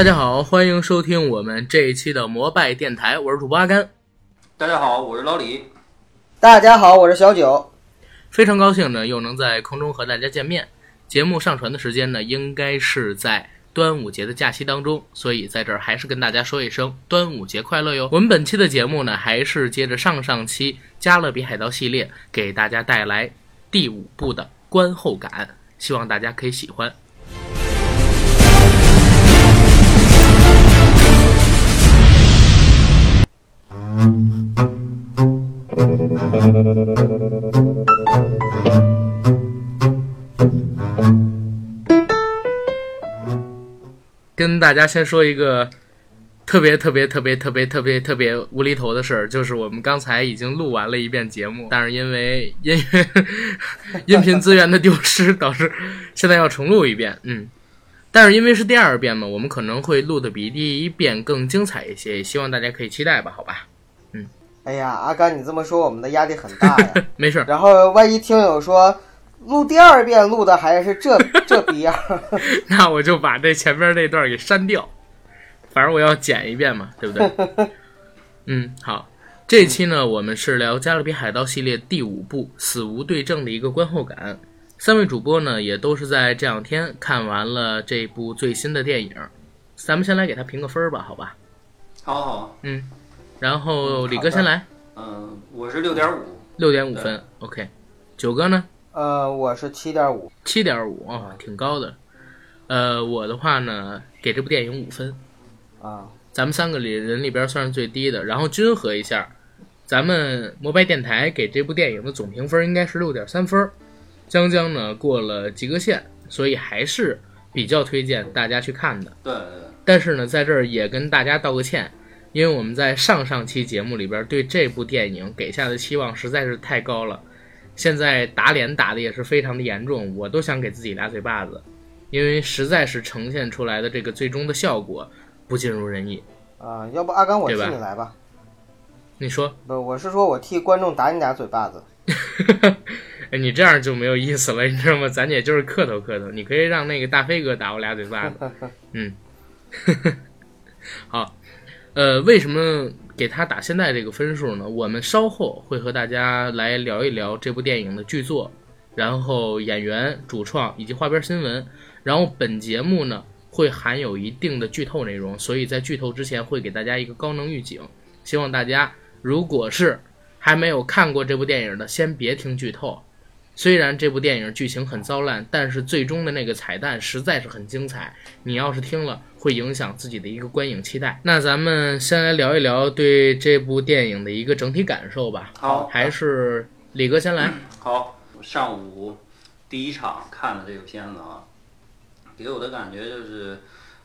大家好，欢迎收听我们这一期的摩拜电台，我是主播阿甘。大家好，我是老李。大家好，我是小九。非常高兴呢，又能在空中和大家见面。节目上传的时间呢，应该是在端午节的假期当中，所以在这儿还是跟大家说一声端午节快乐哟。我们本期的节目呢，还是接着上上期《加勒比海盗》系列，给大家带来第五部的观后感，希望大家可以喜欢。跟大家先说一个特别特别特别特别特别特别无厘头的事儿，就是我们刚才已经录完了一遍节目，但是因为音乐音频资源的丢失，导致现在要重录一遍。嗯，但是因为是第二遍嘛，我们可能会录的比第一遍更精彩一些，希望大家可以期待吧，好吧？哎呀，阿甘，你这么说，我们的压力很大呀。没事儿，然后万一听友说录第二遍录的还是这 这逼样，那我就把这前面那段给删掉，反正我要剪一遍嘛，对不对？嗯，好，这期呢，我们是聊《加勒比海盗》系列第五部《死无对证》的一个观后感。三位主播呢，也都是在这两天看完了这部最新的电影。咱们先来给他评个分儿吧，好吧？好好，嗯，然后李哥先来，嗯，我是六点五。六点五分，OK。九哥呢？呃，我是七点五。七点五啊，挺高的。呃，我的话呢，给这部电影五分。啊，咱们三个里人里边算是最低的，然后均衡一下，咱们摩拜电台给这部电影的总评分应该是六点三分，将将呢过了及格线，所以还是比较推荐大家去看的。对对但是呢，在这儿也跟大家道个歉，因为我们在上上期节目里边对这部电影给下的期望实在是太高了，现在打脸打的也是非常的严重，我都想给自己俩嘴巴子，因为实在是呈现出来的这个最终的效果不尽如人意。啊，要不阿甘我替你来吧？你说？不，我是说我替观众打你俩嘴巴子。哎，你这样就没有意思了，你知道吗？咱也就是客套客套，你可以让那个大飞哥打我俩嘴巴子。嗯，好，呃，为什么给他打现在这个分数呢？我们稍后会和大家来聊一聊这部电影的剧作，然后演员、主创以及花边新闻。然后本节目呢会含有一定的剧透内容，所以在剧透之前会给大家一个高能预警，希望大家如果是还没有看过这部电影的，先别听剧透。虽然这部电影剧情很糟烂，但是最终的那个彩蛋实在是很精彩。你要是听了，会影响自己的一个观影期待。那咱们先来聊一聊对这部电影的一个整体感受吧。好还是李哥先来。好，上午第一场看了这个片子啊，给我的感觉就是，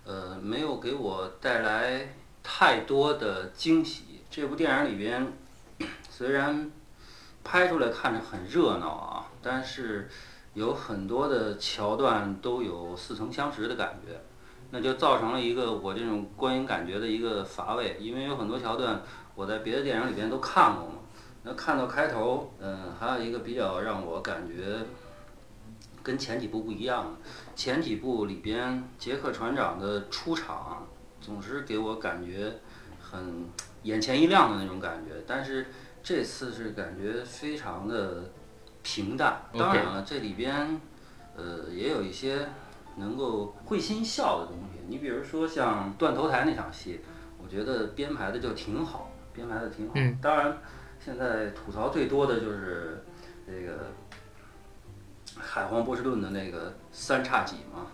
呃，没有给我带来太多的惊喜。这部电影里边 虽然拍出来看着很热闹啊，但是有很多的桥段都有似曾相识的感觉。那就造成了一个我这种观影感觉的一个乏味，因为有很多桥段我在别的电影里边都看过嘛。那看到开头，嗯，还有一个比较让我感觉跟前几部不一样，前几部里边杰克船长的出场总是给我感觉很眼前一亮的那种感觉，但是这次是感觉非常的平淡。当然了，这里边呃也有一些能够会心笑的东西。你比如说像断头台那场戏，我觉得编排的就挺好，编排的挺好。嗯当然，现在吐槽最多的就是这个海皇波士顿的那个三叉戟嘛，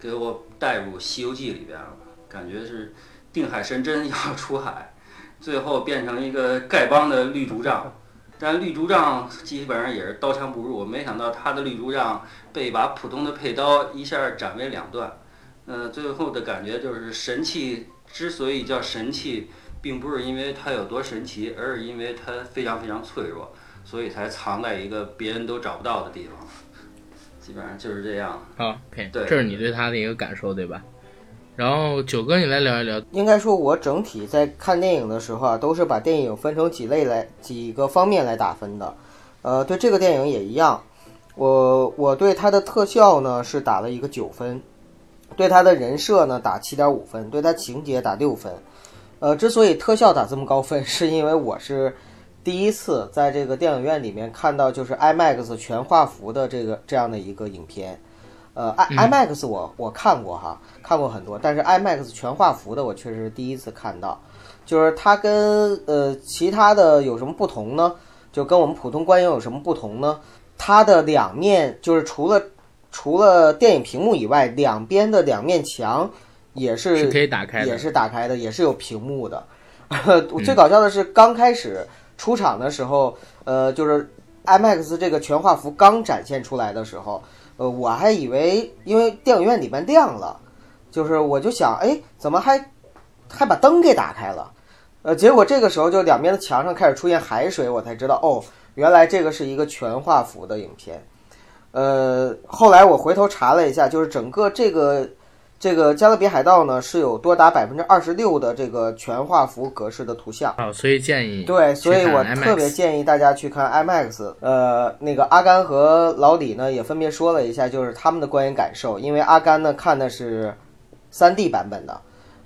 给我带入《西游记》里边了，感觉是定海神针 要出海，最后变成一个丐帮的绿竹杖。但绿竹杖基本上也是刀枪不入，没想到他的绿竹杖被一把普通的佩刀一下斩为两段。呃，最后的感觉就是神器之所以叫神器，并不是因为它有多神奇，而是因为它非常非常脆弱，所以才藏在一个别人都找不到的地方。基本上就是这样。好，OK，对这是你对他的一个感受，对吧？然后九哥，你来聊一聊。应该说，我整体在看电影的时候啊，都是把电影分成几类来几个方面来打分的。呃，对这个电影也一样，我我对它的特效呢是打了一个九分，对他的人设呢打七点五分，对他情节打六分。呃，之所以特效打这么高分，是因为我是第一次在这个电影院里面看到就是 IMAX 全画幅的这个这样的一个影片。呃，I IMAX 我我看过哈，看过很多，但是 IMAX 全画幅的我确实是第一次看到。就是它跟呃其他的有什么不同呢？就跟我们普通观影有什么不同呢？它的两面就是除了除了电影屏幕以外，两边的两面墙也是是可以打开的，也是打开的，也是有屏幕的。最搞笑的是，刚开始出场的时候，呃，就是 IMAX 这个全画幅刚展现出来的时候，呃，我还以为因为电影院里面亮了，就是我就想，哎，怎么还还把灯给打开了？呃，结果这个时候就两边的墙上开始出现海水，我才知道，哦，原来这个是一个全画幅的影片。呃，后来我回头查了一下，就是整个这个这个《加勒比海盗》呢是有多达百分之二十六的这个全画幅格式的图像。哦，所以建议对，所以我特别建议大家去看 IMAX。呃，那个阿甘和老李呢也分别说了一下，就是他们的观影感受。因为阿甘呢看的是三 D 版本的，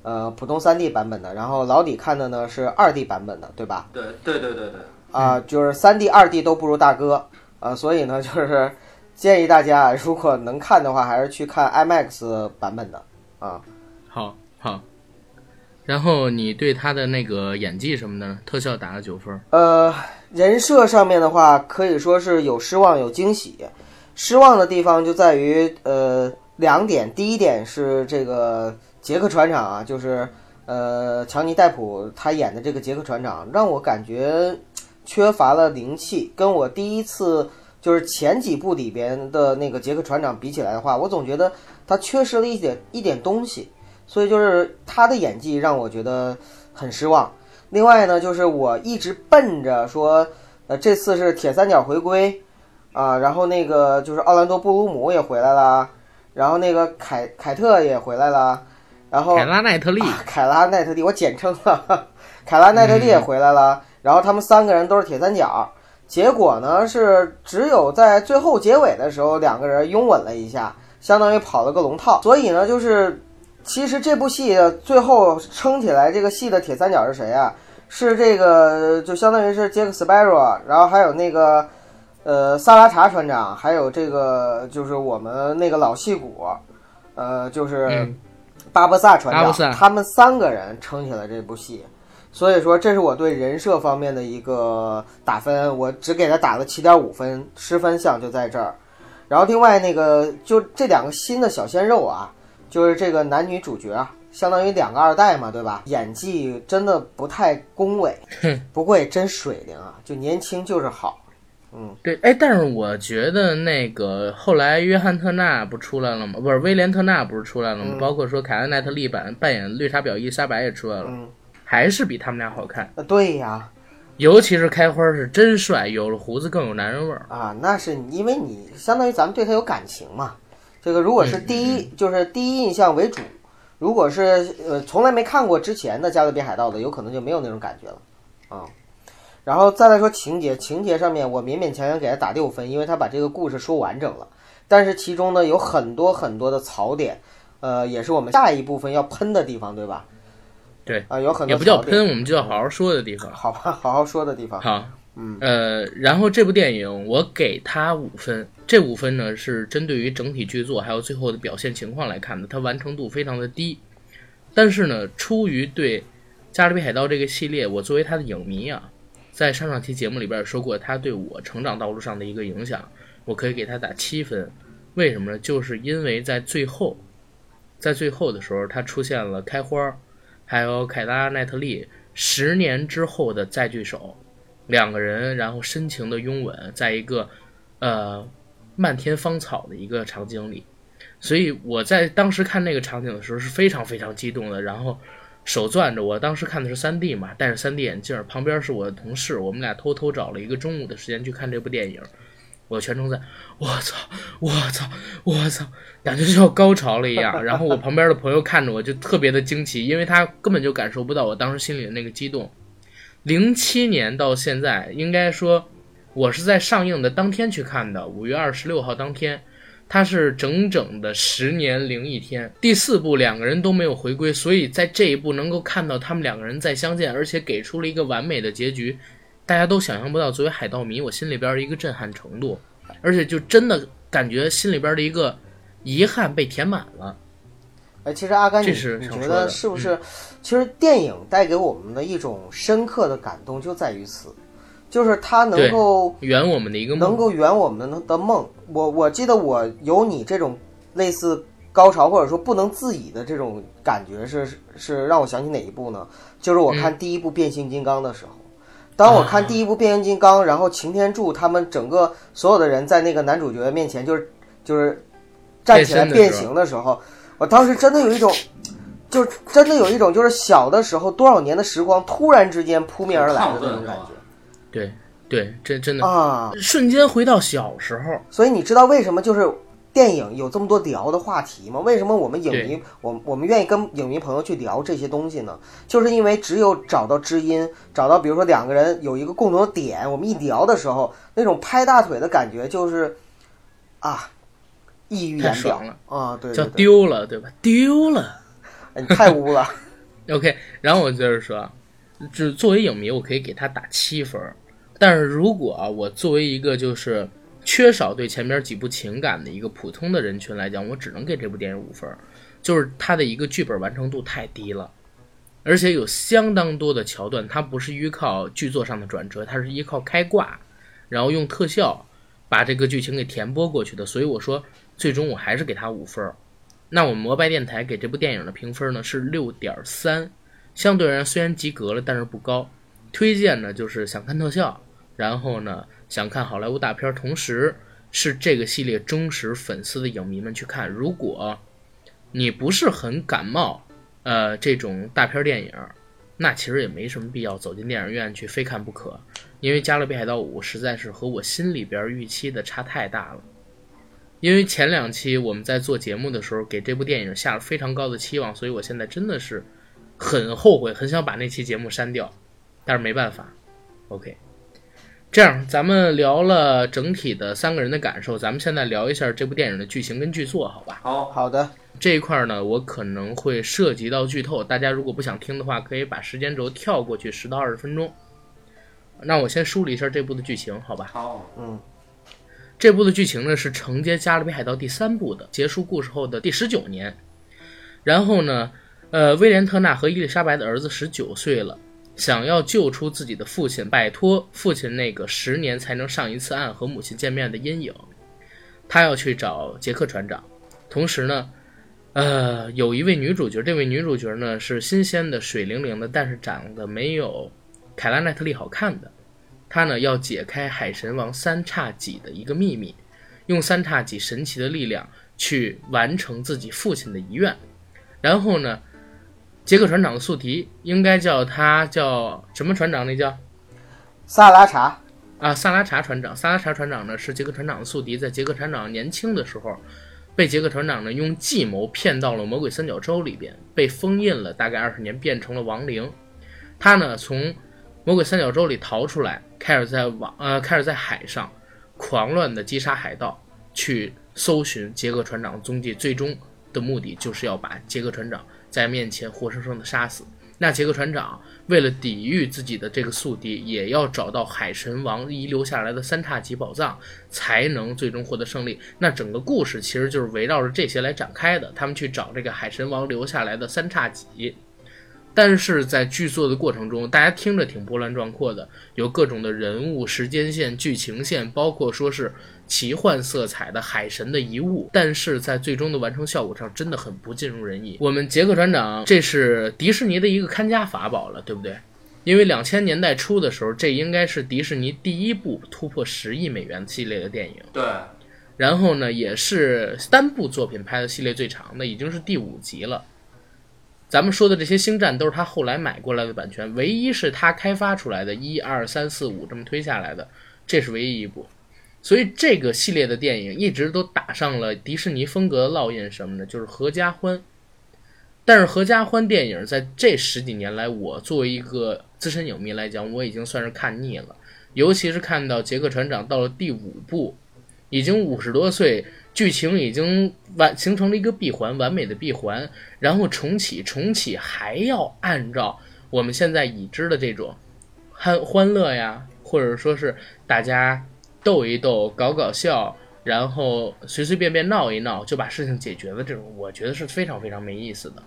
呃，普通三 D 版本的，然后老李看的呢是二 D 版本的，对吧？对对对对对。啊，就是三 D、二 D 都不如大哥啊，所以呢就是。建议大家，如果能看的话，还是去看 IMAX 版本的啊。好，好。然后你对他的那个演技什么的，特效打了九分。呃，人设上面的话，可以说是有失望有惊喜。失望的地方就在于呃两点，第一点是这个杰克船长啊，就是呃强尼戴普他演的这个杰克船长，让我感觉缺乏了灵气，跟我第一次。就是前几部里边的那个杰克船长比起来的话，我总觉得他缺失了一点一点东西，所以就是他的演技让我觉得很失望。另外呢，就是我一直奔着说，呃，这次是铁三角回归啊，然后那个就是奥兰多布鲁姆也回来了，然后那个凯凯特也回来了，然后凯拉奈特利，凯拉奈特利，我简称了，凯拉奈特利也回来了，然后他们三个人都是铁三角。结果呢是只有在最后结尾的时候，两个人拥吻了一下，相当于跑了个龙套。所以呢，就是其实这部戏最后撑起来这个戏的铁三角是谁啊？是这个就相当于是杰克斯派罗，然后还有那个呃萨拉查船长，还有这个就是我们那个老戏骨，呃就是巴博萨船长，他们三个人撑起了这部戏。所以说，这是我对人设方面的一个打分，我只给他打了七点五分，失分项就在这儿。然后另外那个，就这两个新的小鲜肉啊，就是这个男女主角啊，相当于两个二代嘛，对吧？演技真的不太恭维，不过也真水灵啊，就年轻就是好。嗯，对，哎，但是我觉得那个后来约翰特纳不出来了吗？不是威廉特纳不是出来了吗？包括说凯恩奈特利版扮演绿茶婊伊莎白也出来了。还是比他们俩好看啊！对呀，尤其是开花是真帅，有了胡子更有男人味儿啊！那是因为你相当于咱们对他有感情嘛。这个如果是第一，就是第一印象为主；如果是呃从来没看过之前的《加勒比海盗》的，有可能就没有那种感觉了啊。然后再来说情节，情节上面我勉勉强强给他打六分，因为他把这个故事说完整了。但是其中呢有很多很多的槽点，呃，也是我们下一部分要喷的地方，对吧？对啊，有很多也不叫喷，我们就叫好好说的地方。好吧，好好说的地方。好，嗯，呃，然后这部电影我给他五分，这五分呢是针对于整体剧作还有最后的表现情况来看的，它完成度非常的低。但是呢，出于对《加勒比海盗》这个系列，我作为他的影迷啊，在上上期节目里边也说过他对我成长道路上的一个影响，我可以给他打七分。为什么呢？就是因为在最后，在最后的时候，他出现了开花。还有凯拉奈特利十年之后的再聚首，两个人然后深情的拥吻，在一个呃漫天芳草的一个场景里，所以我在当时看那个场景的时候是非常非常激动的，然后手攥着，我当时看的是三 D 嘛，戴着三 D 眼镜，旁边是我的同事，我们俩偷偷找了一个中午的时间去看这部电影。我全程在，我操，我操，我操，感觉就要高潮了一样。然后我旁边的朋友看着我就特别的惊奇，因为他根本就感受不到我当时心里的那个激动。零七年到现在，应该说我是在上映的当天去看的，五月二十六号当天。它是整整的十年零一天。第四部两个人都没有回归，所以在这一部能够看到他们两个人再相见，而且给出了一个完美的结局，大家都想象不到。作为海盗迷，我心里边的一个震撼程度，而且就真的感觉心里边的一个遗憾被填满了。哎，其实阿甘，你觉得是不是？其实电影带给我们的一种深刻的感动就在于此，就是它能够圆我们的一个梦，能够圆我们的梦。我我记得我有你这种类似高潮或者说不能自已的这种感觉是是让我想起哪一部呢？就是我看第一部变形金刚的时候。当我看第一部变形金刚，然后擎天柱他们整个所有的人在那个男主角面前就是就是站起来变形的时候，我当时真的有一种，就真的有一种就是小的时候多少年的时光突然之间扑面而来的那种感觉对对，这真的啊！瞬间回到小时候。所以你知道为什么就是电影有这么多聊的话题吗？为什么我们影迷我我们愿意跟影迷朋友去聊这些东西呢？就是因为只有找到知音，找到比如说两个人有一个共同的点，我们一聊的时候，那种拍大腿的感觉就是啊，溢于言表了啊！对叫对对，丢了，对吧？丢了。哎你太污了。OK，然后我接着说，就是作为影迷，我可以给他打七分，但是如果啊，我作为一个就是缺少对前面几部情感的一个普通的人群来讲，我只能给这部电影五分儿，就是它的一个剧本完成度太低了，而且有相当多的桥段，它不是依靠剧作上的转折，它是依靠开挂，然后用特效把这个剧情给填拨过去的，所以我说最终我还是给他五分儿。那我们摩拜电台给这部电影的评分呢是六点三，相对而言虽然及格了，但是不高。推荐呢就是想看特效，然后呢想看好莱坞大片，同时是这个系列忠实粉丝的影迷们去看。如果你不是很感冒，呃这种大片电影，那其实也没什么必要走进电影院去非看不可，因为《加勒比海盗五》实在是和我心里边预期的差太大了。因为前两期我们在做节目的时候给这部电影下了非常高的期望，所以我现在真的是很后悔，很想把那期节目删掉，但是没办法。OK，这样咱们聊了整体的三个人的感受，咱们现在聊一下这部电影的剧情跟剧作，好吧？好，好的，这一块呢，我可能会涉及到剧透，大家如果不想听的话，可以把时间轴跳过去十到二十分钟。那我先梳理一下这部的剧情，好吧？好，嗯，这部的剧情呢是承接《加勒比海盗》第三部的，结束故事后的第十九年。然后呢，呃，威廉特纳和伊丽莎白的儿子十九岁了，想要救出自己的父亲，摆脱父亲那个十年才能上一次岸和母亲见面的阴影。他要去找杰克船长，同时呢，呃，有一位女主角，这位女主角呢是新鲜的、水灵灵的，但是长得没有凯拉奈特利好看的。她呢要解开海神王三叉戟的一个秘密，用三叉戟神奇的力量去完成自己父亲的遗愿。然后呢，杰克船长的宿敌应该叫他叫什么船长？那叫萨拉查，啊，萨拉查船长。萨拉查船长呢是杰克船长的宿敌，在杰克船长年轻的时候，被杰克船长呢用计谋骗到了魔鬼三角洲里边，被封印了大概二十年，变成了亡灵。他呢从魔鬼三角洲里逃出来，开始在网呃开始在海上狂乱的击杀海盗，去搜寻杰克船长的踪迹，最终的目的就是要把杰克船长在面前活生生的杀死。那杰克船长为了抵御自己的这个宿敌，也要找到海神王遗留下来的三叉戟宝藏，才能最终获得胜利。那整个故事其实就是围绕着这些来展开的。他们去找这个海神王留下来的三叉戟，但是在剧作的过程中，大家听着挺波澜壮阔的，有各种的人物、时间线、剧情线，包括说是奇幻色彩的海神的遗物，但是在最终的完成效果上真的很不尽如人意。我们杰克船长，这是迪士尼的一个看家法宝了，对不对？因为两千年代初的时候，这应该是迪士尼第一部突破十亿美元系列的电影。对，然后呢，也是单部作品拍的系列最长的，已经是第五集了。咱们说的这些星战都是他后来买过来的版权，唯一是他开发出来的，一二三四五这么推下来的，这是唯一一部。所以这个系列的电影一直都打上了迪士尼风格的烙印，什么呢？就是合家欢。但是合家欢电影在这十几年来，我作为一个资深影迷来讲，我已经算是看腻了。尤其是看到杰克船长到了第五部，已经五十多岁，剧情已经完形成了一个闭环，完美的闭环，然后重启，重启还要按照我们现在已知的这种欢欢乐呀，或者说是大家斗一斗、搞搞笑，然后随随便便闹一闹就把事情解决了，这种我觉得是非常非常没意思的。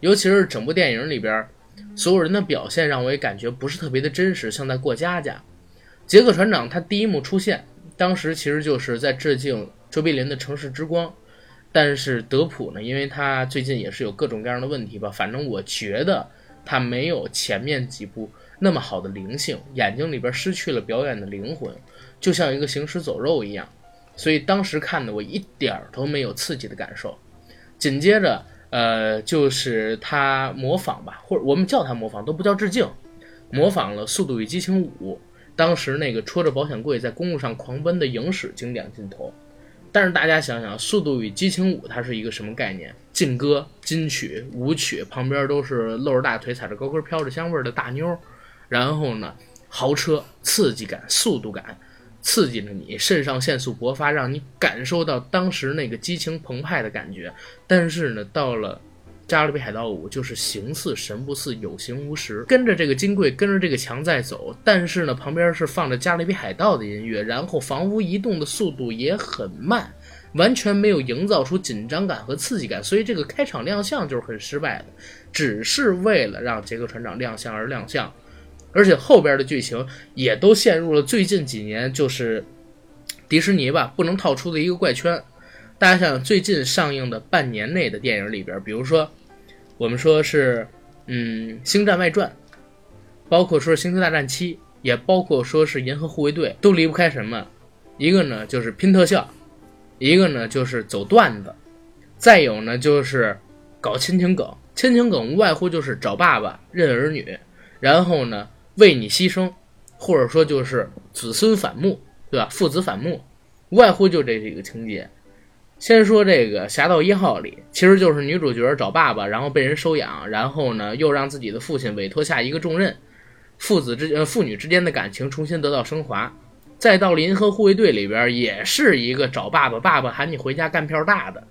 尤其是整部电影里边，所有人的表现让我也感觉不是特别的真实，像在过家家。杰克船长他第一幕出现，当时其实就是在致敬卓别林的《城市之光》，但是德普呢，因为他最近也是有各种各样的问题吧，反正我觉得他没有前面几部那么好的灵性，眼睛里边失去了表演的灵魂，就像一个行尸走肉一样，所以当时看的我一点儿都没有刺激的感受。紧接着，呃，就是他模仿吧，或者我们叫他模仿，都不叫致敬，模仿了《速度与激情五》。当时那个戳着保险柜在公路上狂奔的影史经典镜头，但是大家想想，《速度与激情五》它是一个什么概念？劲歌、金曲、舞曲，旁边都是露着大腿、踩着高跟、飘着香味儿的大妞，然后呢，豪车、刺激感、速度感，刺激着你，肾上腺素勃发，让你感受到当时那个激情澎湃的感觉。但是呢，到了《加勒比海盗五》就是形似神不似，有形无实，跟着这个金贵，跟着这个墙在走，但是呢，旁边是放着《加勒比海盗》的音乐，然后房屋移动的速度也很慢，完全没有营造出紧张感和刺激感，所以这个开场亮相就是很失败的，只是为了让杰克船长亮相而亮相，而且后边的剧情也都陷入了最近几年就是迪士尼吧不能套出的一个怪圈。大家想想，最近上映的半年内的电影里边，比如说。我们说是，嗯，《星战外传》，包括说《星球大战七》，也包括说是《银河护卫队》，都离不开什么？一个呢就是拼特效，一个呢就是走段子，再有呢就是搞亲情梗。亲情梗无外乎就是找爸爸认儿女，然后呢为你牺牲，或者说就是子孙反目，对吧？父子反目，无外乎就这几个情节。先说这个《侠盗一号》里，其实就是女主角找爸爸，然后被人收养，然后呢又让自己的父亲委托下一个重任，父子之呃父女之间的感情重新得到升华。再到《银河护卫队》里边，也是一个找爸爸，爸爸喊你回家干票大的，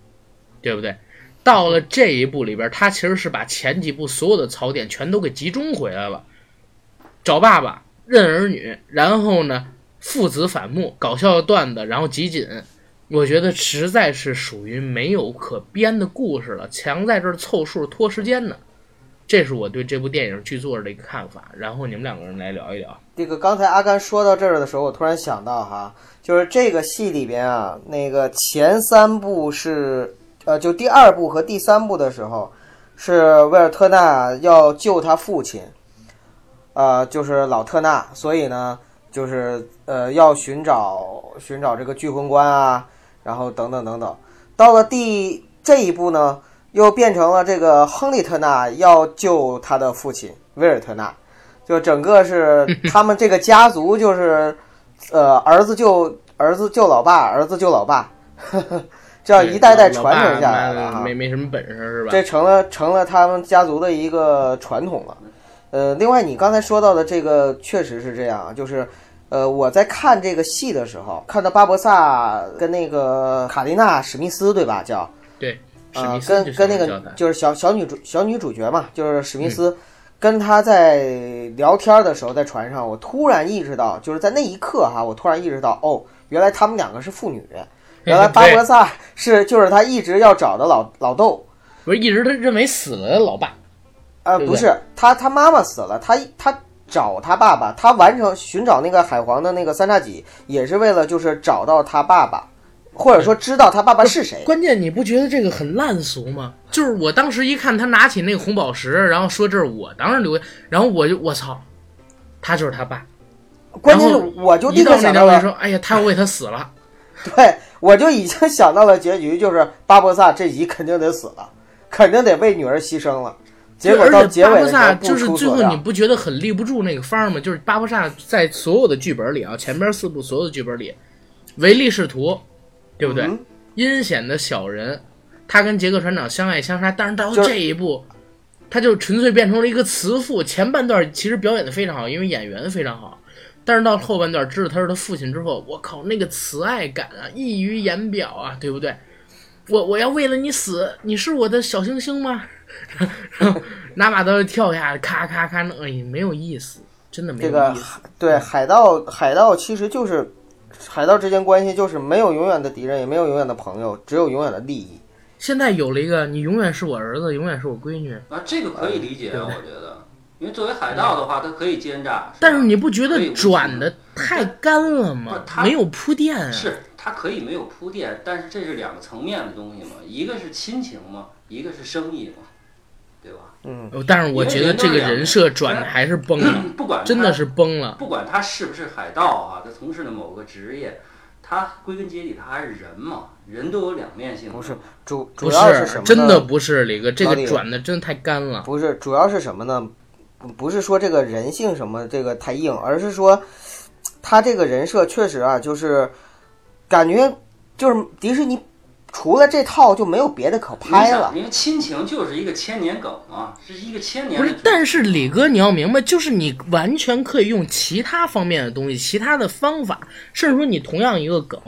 对不对？到了这一部里边，他其实是把前几部所有的槽点全都给集中回来了，找爸爸认儿女，然后呢父子反目，搞笑段子，然后集锦。我觉得实在是属于没有可编的故事了，强在这儿凑数拖时间呢。这是我对这部电影剧作的一个看法。然后你们两个人来聊一聊。这个刚才阿甘说到这儿的时候，我突然想到哈，就是这个戏里边啊，那个前三部是呃，就第二部和第三部的时候，是威尔特纳要救他父亲，呃，就是老特纳，所以呢，就是呃要寻找寻找这个聚魂棺啊。然后等等等等，到了第这一步呢，又变成了这个亨利特纳要救他的父亲威尔特纳，就整个是 他们这个家族就是，呃，儿子救儿子救老爸，儿子救老爸，这样一代代传承下来了没没什么本事是吧？这成了成了他们家族的一个传统了。呃，另外你刚才说到的这个确实是这样，就是。呃，我在看这个戏的时候，看到巴博萨跟那个卡琳娜史密斯，对吧？叫对，啊，跟跟那个就是小小女主小女主角嘛，就是史密斯，跟他在聊天的时候，在船上，我突然意识到，就是在那一刻哈，我突然意识到，哦，原来他们两个是父女，原来巴博萨是就是他一直要找的老老豆，不是一直他认为死了的老爸，呃，不是，他他妈妈死了，他他。找他爸爸，他完成寻找那个海皇的那个三叉戟，也是为了就是找到他爸爸，或者说知道他爸爸是谁。关键你不觉得这个很烂俗吗？就是我当时一看他拿起那个红宝石，然后说这是我当时留下，然后我就我操，他就是他爸。关键是我就立刻想到了，说哎呀，他要为他死了。对，我就已经想到了结局，就是巴博萨这集 肯定得死了，肯定得为女儿牺牲了。结果到结尾就是最后你不觉得很立不住那个方儿吗？就是巴布萨在所有的剧本里啊，前边四部所有的剧本里，唯利是图，对不对？阴险的小人，他跟杰克船长相爱相杀，但是到这一步，他就纯粹变成了一个慈父。前半段其实表演的非常好，因为演员非常好。但是到后半段知道他是他父亲之后，我靠，那个慈爱感啊，溢于言表啊，对不对？我我要为了你死，你是我的小星星吗？后拿把刀跳下来，咔咔咔弄，哎，没有意思，真的没有这个意思。对海盗，海盗其实就是海盗之间关系就是没有永远的敌人，也没有永远的朋友，只有永远的利益。现在有了一个，你永远是我儿子，永远是我闺女。啊，这个可以理解，我觉得，因为作为海盗的话，他可以奸诈，但是你不觉得转的太干了吗？他没有铺垫啊。是他可以没有铺垫，但是这是两个层面的东西嘛，一个是亲情嘛，一个是生意嘛，嗯，呃但是我觉得这个人设转的还是崩了，不管真的是崩了。不管他是不是海盗啊，他从事的某个职业，他归根结底他还是人嘛，人都有两面性。不是主不主要是什么呢？真的不是李哥，这个转的真的太干了。不是，主要是什么呢？不不是说这个人性什么这个太硬，而是说他这个人设确实啊，就是感觉就是迪士尼除了这套就没有别的可拍了。因为亲情就是一个千年梗嘛，是一个千年。，不是但是李哥，你要明白，就是你完全可以用其他方面的东西、其他的方法，甚至说你同样一个梗，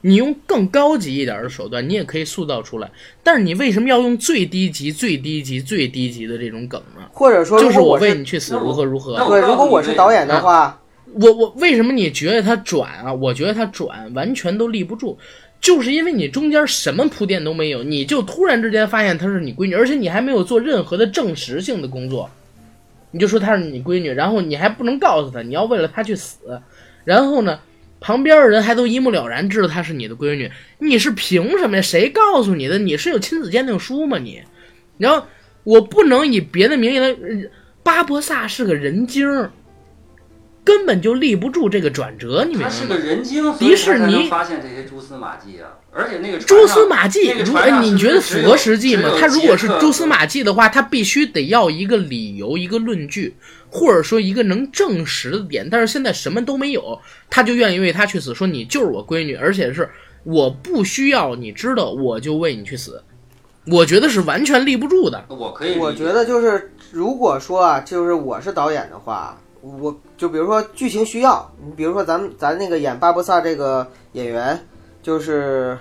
你用更高级一点的手段，你也可以塑造出来。但是你为什么要用最低级、最低级、最低级的这种梗呢？或者说，就是我为你去死，如何如何那。我对，如果我是导演的话，我我为什么你觉得他转啊？我觉得他转完全都立不住，就是因为你中间什么铺垫都没有，你就突然之间发现她是你闺女，而且你还没有做任何的证实性的工作，你就说她是你闺女，然后你还不能告诉她，你要为了她去死，然后呢，旁边的人还都一目了然知道她是你的闺女，你是凭什么呀？谁告诉你的？你是有亲子鉴定书吗你？然后我不能以别的名义来，巴博萨是个人精。根本就立不住这个转折，你明白吗？他是个人精，迪士尼发现这些蛛丝马迹啊！而且那个蛛丝马迹，那个如哎，你觉得符合实际吗他如果是蛛丝马迹的话，他必须得要一个理由、一个论据，或者说一个能证实的点。但是现在什么都没有，他就愿意为他去死，说你就是我闺女，而且是我不需要你知道，我就为你去死。我觉得是完全立不住的。我可以，我觉得就是如果说啊，就是我是导演的话，我就比如说剧情需要，你比如说咱们咱那个演巴博萨这个演员，就是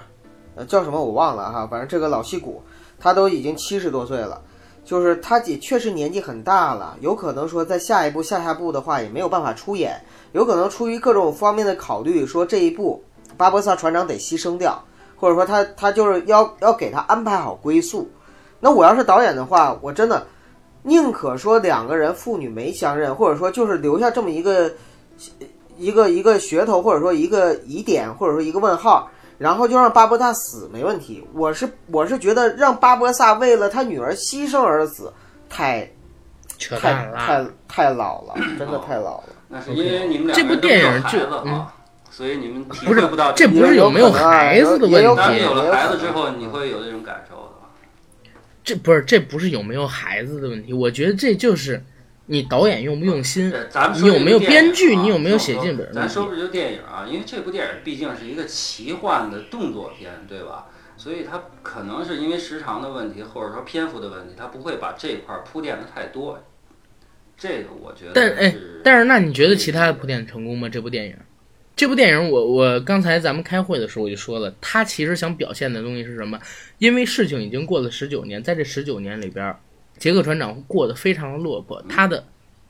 呃叫什么我忘了哈，反正这个老戏骨，他都已经七十多岁了。就是他也确实年纪很大了，有可能说在下一步、下下步的话也没有办法出演，有可能出于各种方面的考虑，说这一步巴博萨船长得牺牲掉，或者说他他就是要要给他安排好归宿。那我要是导演的话，我真的宁可说两个人父女没相认，或者说就是留下这么一个一个一个噱头，或者说一个疑点，或者说一个问号，然后就让巴博萨死没问题。我是我是觉得让巴博萨为了他女儿牺牲而死，太扯太淡了。太太老了，真的太老了。那是因为你们这部两个都电影就没有孩子嗯啊，所以你们体不是会不到这不是有没有孩子的问题有，了孩子之后，你会有这种感受的。这不是这不是有没有孩子的问题，我觉得这就是你导演用不用心。对，咱们你有没有编剧？啊你有没有写剧本？咱说不是就电影啊？因为这部电影毕竟是一个奇幻的动作片，对吧？所以它可能是因为时长的问题，或者说篇幅的问题，它不会把这块儿铺垫的太多。这个我觉得但哎是，但是那你觉得其他的铺垫成功吗？这部电影，这部电影我我刚才咱们开会的时候我就说了，他其实想表现的东西是什么？因为事情已经过了十九年，在这十九年里边，杰克船长过得非常的落魄，他的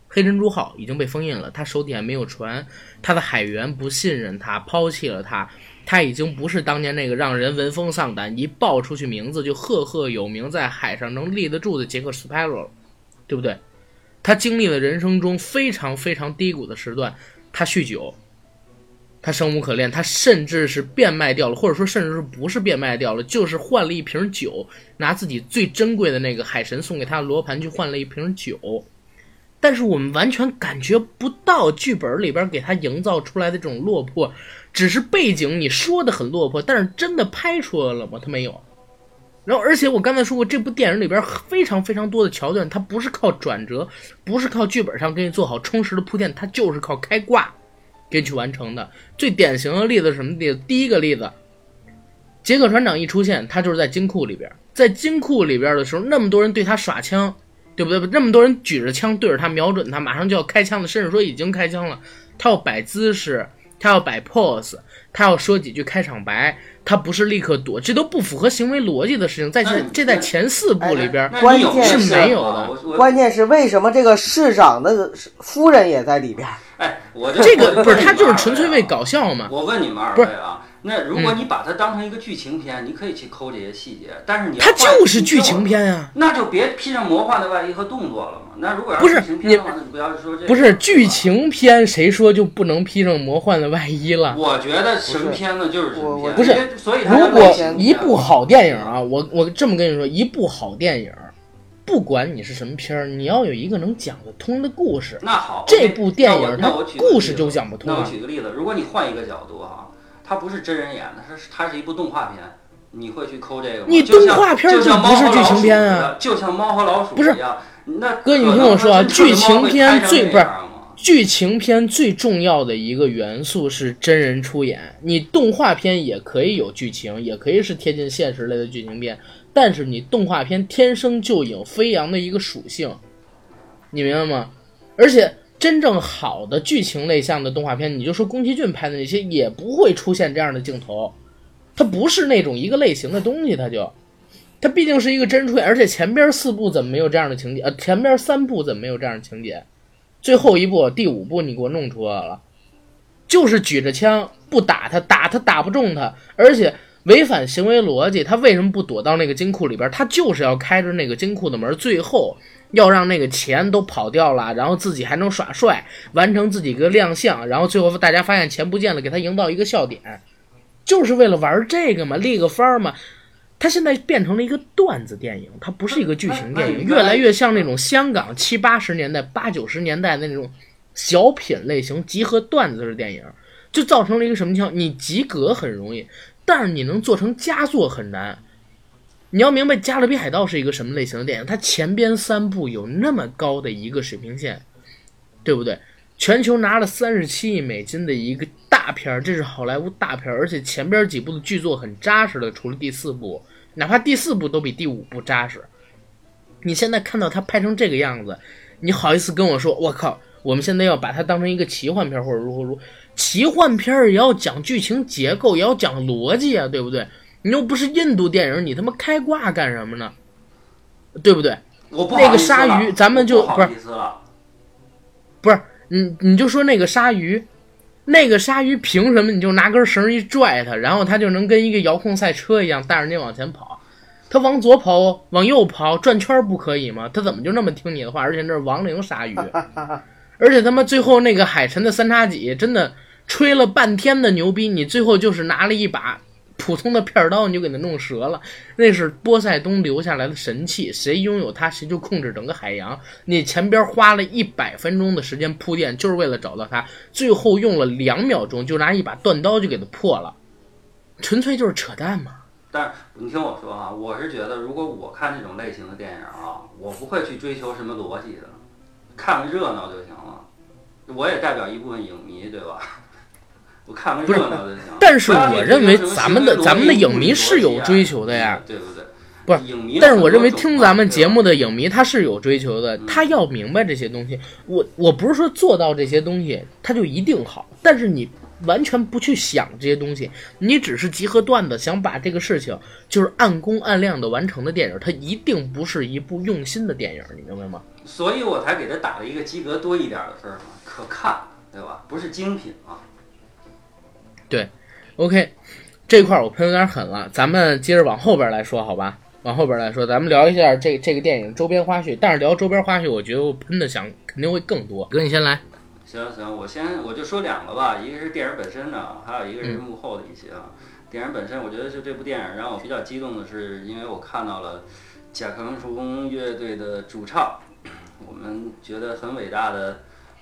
黑珍珠号已经被封印了，他手底下没有船，他的海员不信任他，抛弃了他。他已经不是当年那个让人闻风丧胆、一报出去名字就赫赫有名，在海上能立得住的杰克斯派罗了，对不对？他经历了人生中非常非常低谷的时段，他酗酒，他生无可恋，他甚至是变卖掉了，或者说甚至是不是变卖掉了，就是换了一瓶酒，拿自己最珍贵的那个海神送给他的罗盘去换了一瓶酒。但是我们完全感觉不到剧本里边给他营造出来的这种落魄，只是背景你说的很落魄，但是真的拍出来了吗？他没有。然后，而且我刚才说过，这部电影里边非常非常多的桥段，它不是靠转折，不是靠剧本上给你做好充实的铺垫，它就是靠开挂给你去完成的。最典型的例子是什么例子？第一个例子，杰克船长一出现，他就是在金库里边，在金库里边的时候，那么多人对他耍枪，对不对？那么多人举着枪对着他，瞄准他，马上就要开枪了，甚至说已经开枪了。他要摆姿势，他要摆 pose，他要说几句开场白，他不是立刻躲，这都不符合行为逻辑的事情。在这这在前四部里边，那关键是是没有的关键是为什么这个市长的夫人也在里边？哎，我这个不是他就是纯粹为搞笑嘛。我问你们二不是嗯位啊，那如果你把它当成一个剧情片，你可以去抠这些细节，但是你要它就是剧情，片啊，那就别披上魔幻的外衣和动作了嘛。那如果要不是剧情片的话，那你不要说这个不是剧。情片，谁说就不能披上魔幻的外衣了？我觉得什么片子就是神我我片，不是所以如果一部好电影啊，我我这么跟你说，一部好电影，不管你是什么片儿，你要有一个能讲得通的故事。那好，这部电影它故事就讲不通那我啊举个例子，如果你换一个角度哈，它不是真人演的，它是它是一部动画片，你会去抠这个吗？你动画片就不是剧情片啊，就像猫和老鼠不是一样。那哥你听我说啊剧情片最不是剧情片最重要的一个元素是真人出演，你动画片也可以有剧情，也可以是贴近现实类的剧情片，但是你动画片天生就有飞扬的一个属性，你明白吗？而且真正好的剧情类项的动画片，你就说宫崎骏拍的那些，也不会出现这样的镜头，它不是那种一个类型的东西，它就。它毕竟是一个真出演，而且前边四部怎么没有这样的情节？呃，前边三部怎么没有这样的情节？最后一部第五部你给我弄出来了，就是举着枪不打他，打他打不中他，而且违反行为逻辑。他为什么不躲到那个金库里边？他就是要开着那个金库的门，最后要让那个钱都跑掉了，然后自己还能耍帅，完成自己一个亮相，然后最后大家发现钱不见了，给他营造一个笑点，就是为了玩这个嘛，立个番嘛。它现在变成了一个段子电影，它不是一个剧情电影，越来越像那种香港七八十年代、八九十年代的那种小品类型集合段子的电影，就造成了一个什么情况？你及格很容易，但是你能做成佳作很难。你要明白《加勒比海盗》是一个什么类型的电影，它前边三部有那么高的一个水平线，对不对？全球拿了三十七亿美金的一个大片儿，这是好莱坞大片儿，而且前边几部的剧作很扎实的，除了第四部，哪怕第四部都比第五部扎实。你现在看到它拍成这个样子，你好意思跟我说，我靠，我们现在要把它当成一个奇幻片儿或者如何如何？奇幻片儿也要讲剧情结构，也要讲逻辑啊，对不对？你又不是印度电影，你他妈开挂干什么呢？对不对？我不那个鲨鱼咱们就不不是。不是，你你就说那个鲨鱼，那个鲨鱼凭什么你就拿根绳一拽它，然后它就能跟一个遥控赛车一样带着你往前跑？它往左跑，往右跑，转圈不可以吗？它怎么就那么听你的话？而且那是亡灵鲨鱼，而且他妈最后那个海神的三叉戟真的吹了半天的牛逼，你最后就是拿了一把普通的片儿刀，你就给它弄折了。那是波塞冬留下来的神器，谁拥有它，谁就控制整个海洋。你前边花了一百分钟的时间铺垫，就是为了找到它，最后用了两秒钟就拿一把断刀就给它破了，纯粹就是扯淡嘛。但是你听我说啊，我是觉得，如果我看这种类型的电影啊，我不会去追求什么逻辑的，看个热闹就行了。我也代表一部分影迷，对吧？我看个不是。但是我认为咱们的咱们的影迷是有追求的呀对不对？不是影迷，但是我认为听咱们节目的影迷他是有追求的，他要明白这些东西。我我不是说做到这些东西他就一定好，但是你完全不去想这些东西，你只是集合段子想把这个事情就是按工按量的完成的电影，它一定不是一部用心的电影，你明白吗？所以我才给他打了一个及格多一点的分儿嘛，可看，对吧？不是精品啊。OK，这块儿我喷有点狠了，咱们接着往后边来说，好吧？往后边来说，咱们聊一下这这个电影周边花絮。但是聊周边花絮，我觉得我喷的想肯定会更多。哥，你先来。行行，我先我就说两个吧，一个是电影本身的，还有一个是幕后的一些啊。电影本身，我觉得就这部电影让我比较激动的是，因为我看到了甲壳虫乐队的主唱，我们觉得很伟大的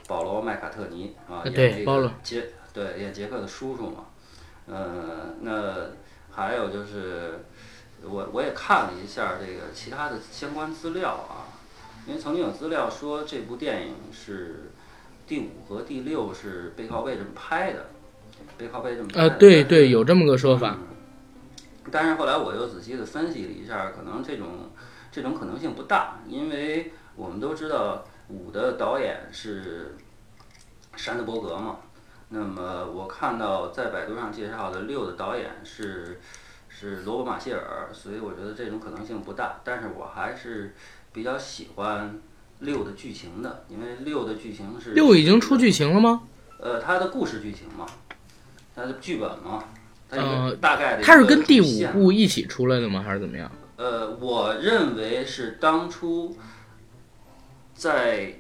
保罗麦卡特尼啊，演对这保罗个杰对演杰克的叔叔嘛。呃，那还有就是我我也看了一下这个其他的相关资料啊，因为曾经有资料说这部电影是第五和第六是背靠背这么拍的，背靠背这么拍的。呃，对对，有这么个说法。嗯但是后来我又仔细的分析了一下，可能这种这种可能性不大，因为我们都知道五的导演是山德伯格嘛，那么我看到在百度上介绍的六的导演是是罗伯·马歇尔，所以我觉得这种可能性不大。但是我还是比较喜欢六的剧情的，因为六的剧情是六已经出剧情了吗？呃，它的故事剧情嘛，它的剧本嘛，呃大概的一个它是跟第五部一起出来的吗？还是怎么样？呃，我认为是当初在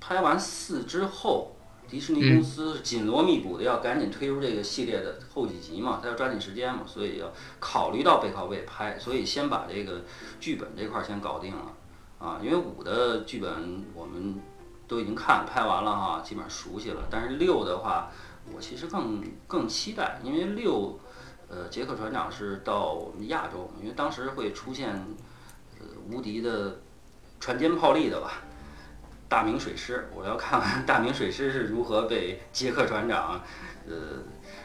拍完四之后，迪士尼公司紧锣密鼓的要赶紧推出这个系列的后几集嘛，他要抓紧时间嘛，所以要考虑到背靠背拍，所以先把这个剧本这块儿先搞定了啊，因为五的剧本我们都已经看拍完了哈，基本上熟悉了，但是六的话，我其实更更期待，因为六。呃，杰克船长是到我们亚洲，因为当时会出现呃无敌的船坚炮利的吧，大明水师，我要看看 大明水师是如何被杰克船长呃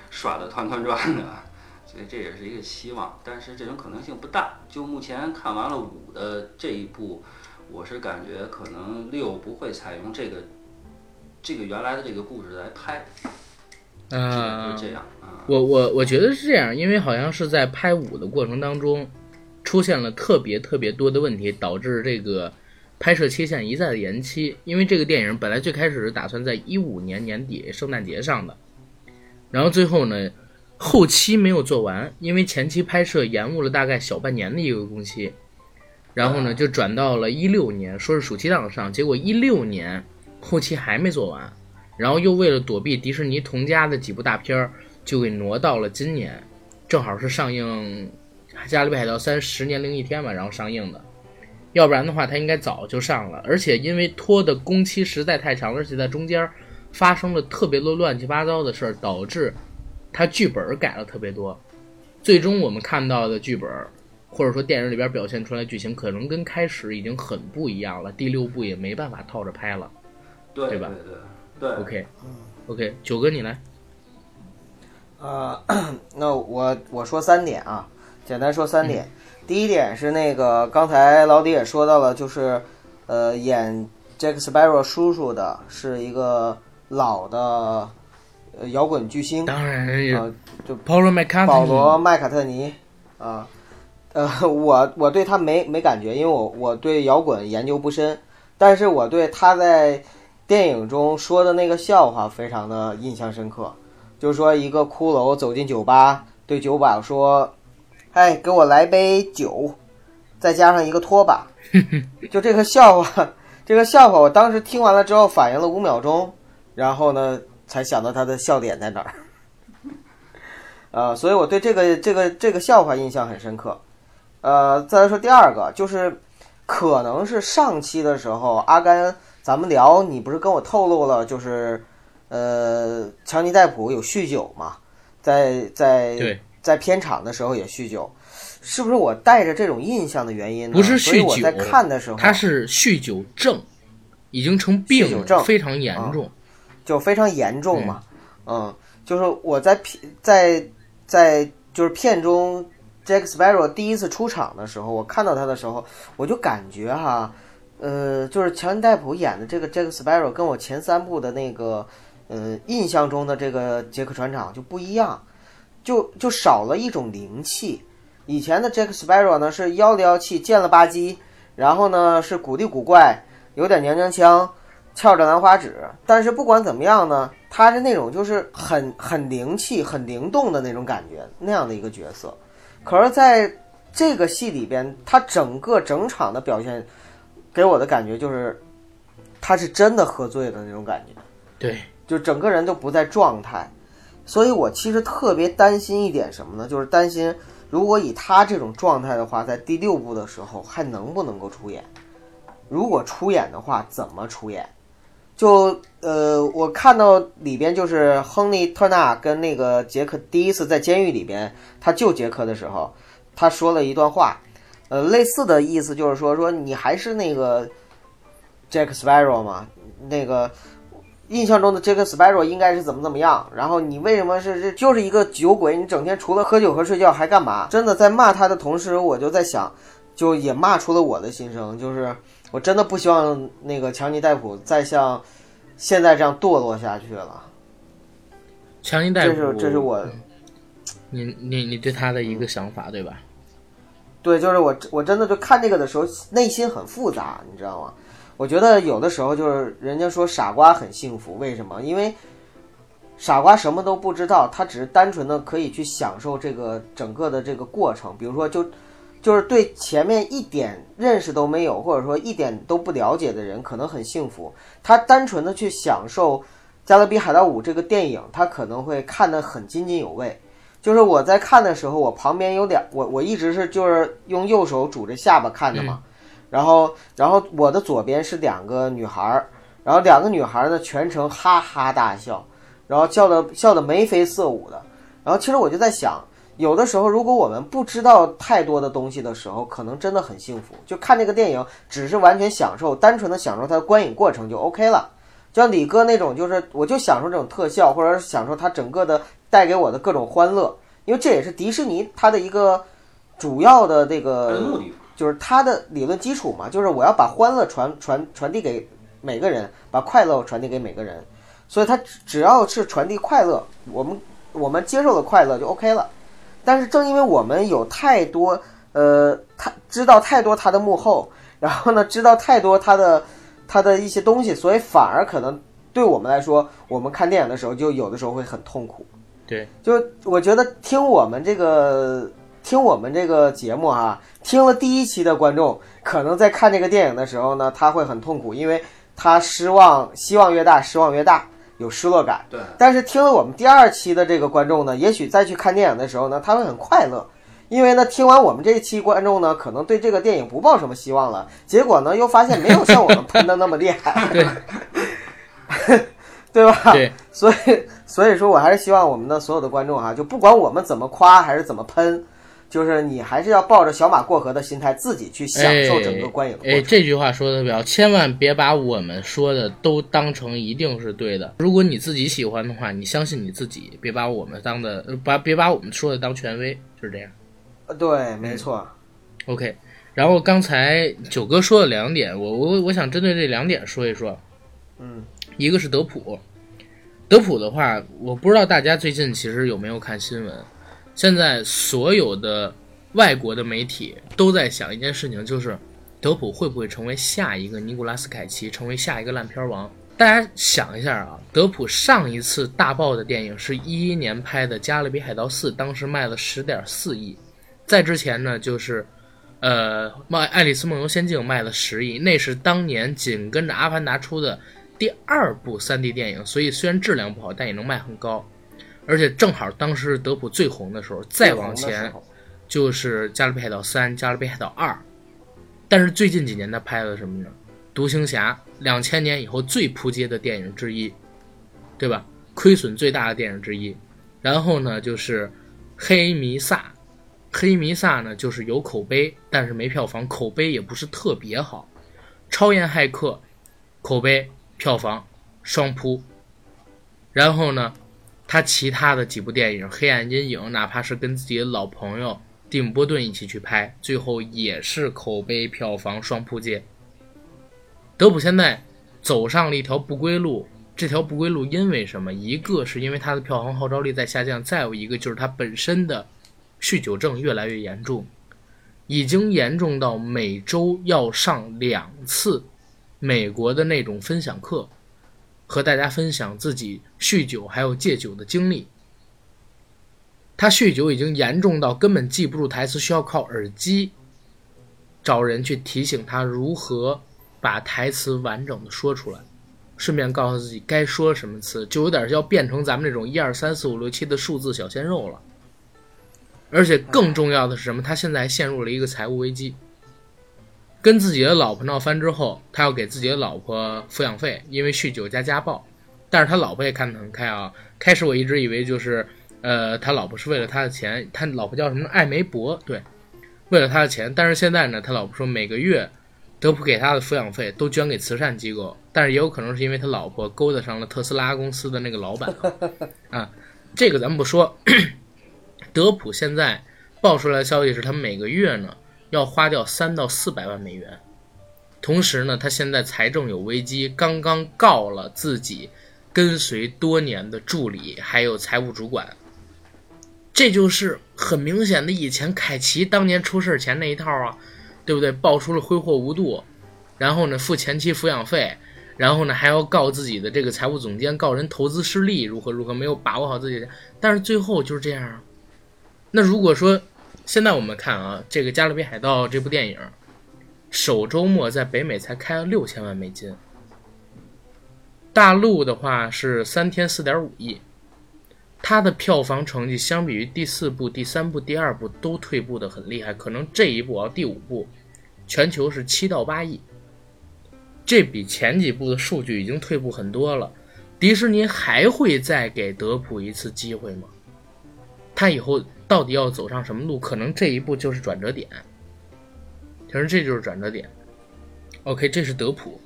耍得团团转的，所以这也是一个希望，但是这种可能性不大。就目前看完了五的这一部，我是感觉可能六不会采用这个这个原来的这个故事来拍，呃就，这样啊。我我我觉得是这样，因为好像是在拍五的过程当中，出现了特别特别多的问题，导致这个拍摄期限一再的延期。因为这个电影本来最开始是打算在一五年年底圣诞节上的，然后最后呢，后期没有做完，因为前期拍摄延误了大概小半年的一个工期，然后呢就转到了一六年，说是暑期档上，结果一六年后期还没做完，然后又为了躲避迪士尼同家的几部大片儿。就给挪到了今年，正好是上映《加勒比海盗三》十年零一天嘛，然后上映的。要不然的话，他应该早就上了。而且因为拖的工期实在太长了，而且在中间发生了特别多乱七八糟的事儿，导致他剧本改了特别多。最终我们看到的剧本，或者说电影里边表现出来剧情，可能跟开始已经很不一样了。第六部也没办法套着拍了。对对吧对对 OK，OK，、九哥你来。呃，那我我说三点啊，简单说三点。第一点是那个刚才老李也说到了，就是呃，演 Jack Sparrow 叔叔的是一个老的呃摇滚巨星，当然也呃，就 Paul McCartney。保罗麦卡特尼啊。呃，我我对他没没感觉，因为我我对摇滚研究不深，但是我对他在电影中说的那个笑话非常的印象深刻。就是说，一个骷髅走进酒吧，对酒保说：“哎，给我来杯酒，再加上一个拖把。”就这个笑话，这个笑话，我当时听完了之后反应了五秒钟，然后呢，才想到他的笑点在哪儿。呃，所以我对这个这个这个笑话印象很深刻。呃，再来说第二个，就是可能是上期的时候，阿甘咱们聊，你不是跟我透露了，就是。呃，强尼戴普有酗酒嘛？在在对在片场的时候也酗酒，是不是我带着这种印象的原因呢？不是酗酒我在酒看的时候，他是酗酒症，已经成病了，酗酒症非常严重。就非常严重嘛。嗯，就是我在片在在就是片中，Jack Sparrow 第一次出场的时候，我看到他的时候，我就感觉哈，呃，就是乔恩戴普演的这个 Jack Sparrow 跟我前三部的那个。呃，印象中的这个杰克船长就不一样，就就少了一种灵气。以前的 Jack Sparrow 呢是妖里妖气、贱了吧唧，然后呢是古里古怪，有点娘娘腔，翘着兰花指。但是不管怎么样呢，他是那种就是很很灵气、很灵动的那种感觉，那样的一个角色。可是在这个戏里边，他整个整场的表现给我的感觉就是，他是真的喝醉的那种感觉。对，就整个人都不在状态，所以我其实特别担心一点什么呢？就是担心如果以他这种状态的话，在第六部的时候还能不能够出演？如果出演的话，怎么出演？就呃，我看到里边就是亨利·特纳跟那个杰克第一次在监狱里边他救杰克的时候，他说了一段话，呃，类似的意思就是说说你还是那个 Jack Sparrow 嘛，那个。印象中的这个 Sparrow 应该是怎么怎么样，然后你为什么是这就是一个酒鬼？你整天除了喝酒和睡觉还干嘛？真的在骂他的同时，我就在想，就也骂出了我的心声，就是我真的不希望那个强尼戴普再像现在这样堕落下去了。强尼戴普这，是这是我你你你对他的一个想法，对吧？对，就是我我真的就看这个的时候内心很复杂，你知道吗？我觉得有的时候就是人家说傻瓜很幸福，为什么？因为傻瓜什么都不知道，他只是单纯的可以去享受这个整个的这个过程。比如说就，就是对前面一点认识都没有，或者说一点都不了解的人，可能很幸福。他单纯的去享受《加勒比海盗五》这个电影，他可能会看得很津津有味。就是我在看的时候，我旁边有两，我我一直是就是用右手拄着下巴看的嘛，然后然后我的左边是两个女孩儿，然后两个女孩儿呢全程哈哈大笑，然后笑的笑的眉飞色舞的，然后其实我就在想，有的时候如果我们不知道太多的东西的时候，可能真的很幸福，就看这个电影只是完全享受，单纯的享受它的观影过程就 OK 了。就像李哥那种，就是我就享受这种特效，或者是享受它整个的带给我的各种欢乐，因为这也是迪士尼它的一个主要的这它的目个，的。就是他的理论基础嘛，就是我要把欢乐传传传递给每个人，把快乐传递给每个人，所以他只只要是传递快乐，我们我们接受了快乐就 OK 了。但是正因为我们有太多呃，他知道太多他的幕后，然后呢，知道太多他的他的一些东西，所以反而可能对我们来说，我们看电影的时候就有的时候会很痛苦。对，就我觉得听我们这个听我们这个节目啊，听了第一期的观众，可能在看这个电影的时候呢，他会很痛苦，因为他失望，希望越大，失望越大，有失落感。对，但是听了我们第二期的这个观众呢，也许再去看电影的时候呢，他会很快乐，因为呢，听完我们这一期观众呢，可能对这个电影不抱什么希望了，结果呢，又发现没有像我们喷的那么厉害，对。对吧？对，所以所以说我还是希望我们的所有的观众哈、就不管我们怎么夸还是怎么喷，就是你还是要抱着小马过河的心态，自己去享受整个观影的过哎，程。这句话说的特别好，千万别把我们说的都当成一定是对的。如果你自己喜欢的话，你相信你自己，别把我们当的，呃把别把我们说的当权威，就是这样。呃对，没错。OK，然后刚才九哥说了两点，我我我想针对这两点说一说。嗯，一个是德普，德普的话，我不知道大家最近其实有没有看新闻。现在所有的外国的媒体都在想一件事情，就是德普会不会成为下一个尼古拉斯凯奇，成为下一个烂片王？大家想一下啊，德普上一次大爆的电影是一一年拍的《加勒比海盗四》，当时卖了十点四亿。在之前呢，就是呃，卖《爱丽丝梦游仙境》卖了十亿，那是当年紧跟着《阿凡达》出的第二部 3D 电影，所以虽然质量不好，但也能卖很高。而且正好当时德普最红的时候，再往前就是《加勒比海盗三》《加勒比海盗二》，但是最近几年他拍了什么呢？《独行侠》，两千年以后最扑街的电影之一，对吧？亏损最大的电影之一。然后呢，就是《黑弥撒》，《黑弥撒》呢就是有口碑，但是没票房，口碑也不是特别好。《超验骇客》口碑、票房双扑。然后呢，他其他的几部电影《黑暗阴影》，哪怕是跟自己的老朋友蒂姆·波顿一起去拍，最后也是口碑、票房双扑街。德普现在走上了一条不归路，这条不归路因为什么？一个是因为他的票房号召力在下降，再有一个就是他本身的酗酒症越来越严重，已经严重到每周要上两次美国的那种分享课，和大家分享自己酗酒还有戒酒的经历。他酗酒已经严重到根本记不住台词，需要靠耳机找人去提醒他如何把台词完整的说出来，顺便告诉自己该说什么词，就有点要变成咱们这种一二三四五六七的数字小鲜肉了。而且更重要的是什么？他现在陷入了一个财务危机，跟自己的老婆闹翻之后，他要给自己的老婆抚养费，因为酗酒加家暴。但是他老婆也看得很开啊。开始我一直以为就是，呃，他老婆是为了他的钱，他老婆叫什么？艾梅伯，对，为了他的钱。但是现在呢，他老婆说每个月德普给他的抚养费都捐给慈善机构，但是也有可能是因为他老婆勾搭上了特斯拉公司的那个老板啊。这个咱们不说。德普现在爆出来的消息是他每个月呢要花掉三到四百万美元，同时呢，他现在财政有危机，刚刚告了自己跟随多年的助理，还有财务主管。这就是很明显的以前凯奇当年出事前那一套啊，对不对？爆出了挥霍无度，然后呢付前妻抚养费，然后呢还要告自己的这个财务总监，告人投资失利，如何如何没有把握好自己，但是最后就是这样啊。那如果说现在我们看啊，这个《加勒比海盗》这部电影，首周末在北美才开了六千万美金，大陆的话是三天四点五亿。它的票房成绩相比于第四部、第三部、第二部都退步的很厉害，可能这一部啊第五部，全球是七到八亿，这比前几部的数据已经退步很多了。迪士尼还会再给德普一次机会吗？他以后到底要走上什么路？可能这一步就是转折点。其实这就是转折点。OK，这是德普。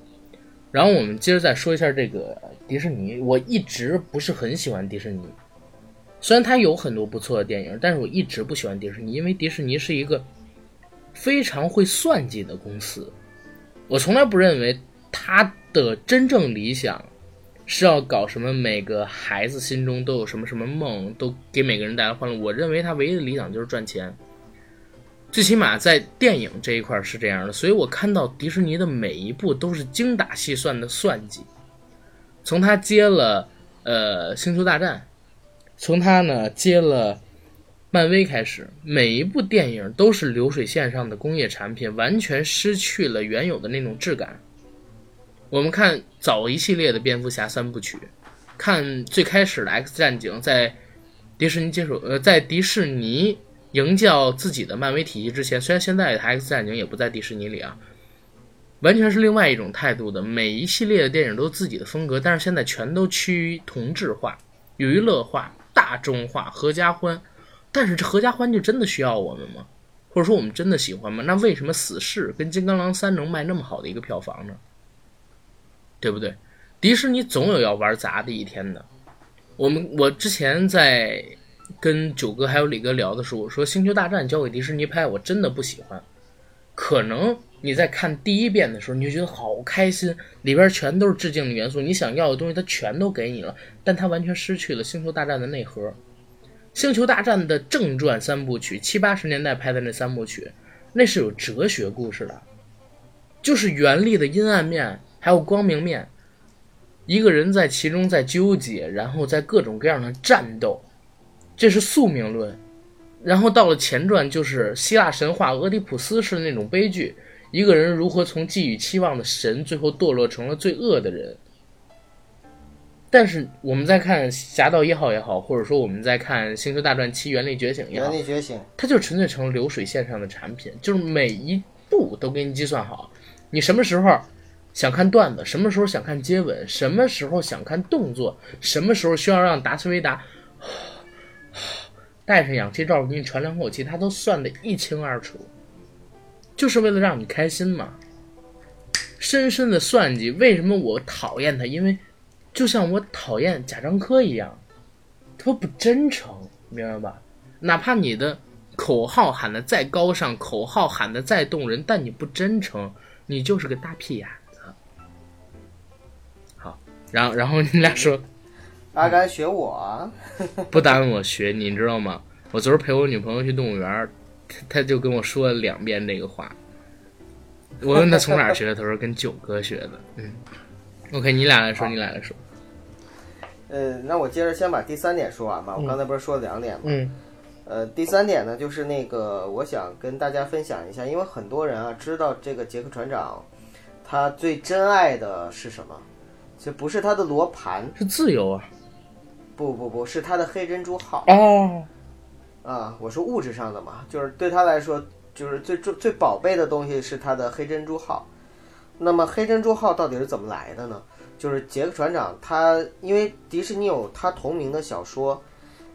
然后我们接着再说一下这个迪士尼。我一直不是很喜欢迪士尼。虽然它有很多不错的电影，但是我一直不喜欢迪士尼，因为迪士尼是一个非常会算计的公司。我从来不认为它的真正理想是要搞什么每个孩子心中都有什么什么梦，都给每个人带来欢乐。我认为他唯一的理想就是赚钱，最起码在电影这一块是这样的。所以我看到迪士尼的每一部都是精打细算的算计，从他接了呃《星球大战》。从他呢接了漫威开始，每一部电影都是流水线上的工业产品，完全失去了原有的那种质感。我们看早一系列的蝙蝠侠三部曲，看最开始的 X 战警，在迪士尼接手呃，在迪士尼营造自己的漫威体系之前，虽然现在的 X 战警也不在迪士尼里啊，完全是另外一种态度的。每一系列的电影都自己的风格，但是现在全都趋于同质化、娱乐化。大众化、合家欢，但是这合家欢就真的需要我们吗？或者说我们真的喜欢吗？那为什么《死侍》跟《金刚狼三》能卖那么好的一个票房呢？对不对？迪士尼总有要玩砸的一天的。我们我之前在跟九哥还有李哥聊的时候，我说《星球大战》交给迪士尼拍，我真的不喜欢。可能你在看第一遍的时候，你就觉得好开心，里边全都是致敬的元素，你想要的东西它全都给你了，但它完全失去了《星球大战》的内核。《星球大战》的正传三部曲，七八十年代拍的那三部曲，那是有哲学故事的，就是原力的阴暗面还有光明面，一个人在其中在纠结，然后在各种各样的战斗，这是宿命论。然后到了前传，就是希腊神话俄狄浦斯式的那种悲剧，一个人如何从寄予期望的神，最后堕落成了最恶的人。但是我们再看《侠盗一号》也好，或者说我们在看《星球大战七：原力觉醒》也好，原力觉醒，它就纯粹成了流水线上的产品，就是每一步都给你计算好，你什么时候想看段子，什么时候想看接吻，什么时候想看动作，什么时候需要让达斯维达。带上氧气罩给你喘两口气，他都算得一清二楚，就是为了让你开心嘛。深深的算计，为什么我讨厌他？因为就像我讨厌贾樟柯一样，他不真诚，明白吧？哪怕你的口号喊得再高尚，口号喊得再动人，但你不真诚，你就是个大屁眼。好，然后然后你俩说。阿甘学我，不耽误我学，你知道吗？我昨儿陪我女朋友去动物园，他他就跟我说了两遍这个话。我问他从哪儿学的，他说跟九哥学的。嗯，OK，你俩来说，你俩来说。呃，那我接着先把第三点说完吧。我刚才不是说了两点吗？嗯。呃，第三点呢，就是那个我想跟大家分享一下，因为很多人啊知道这个杰克船长，他最珍爱的是什么？这不是他的罗盘，是自由啊。不不不是他的黑珍珠号哦，啊，我说物质上的嘛，就是对他来说，就是最最最宝贝的东西是他的黑珍珠号。那么黑珍珠号到底是怎么来的呢？就是杰克船长他因为迪士尼有他同名的小说，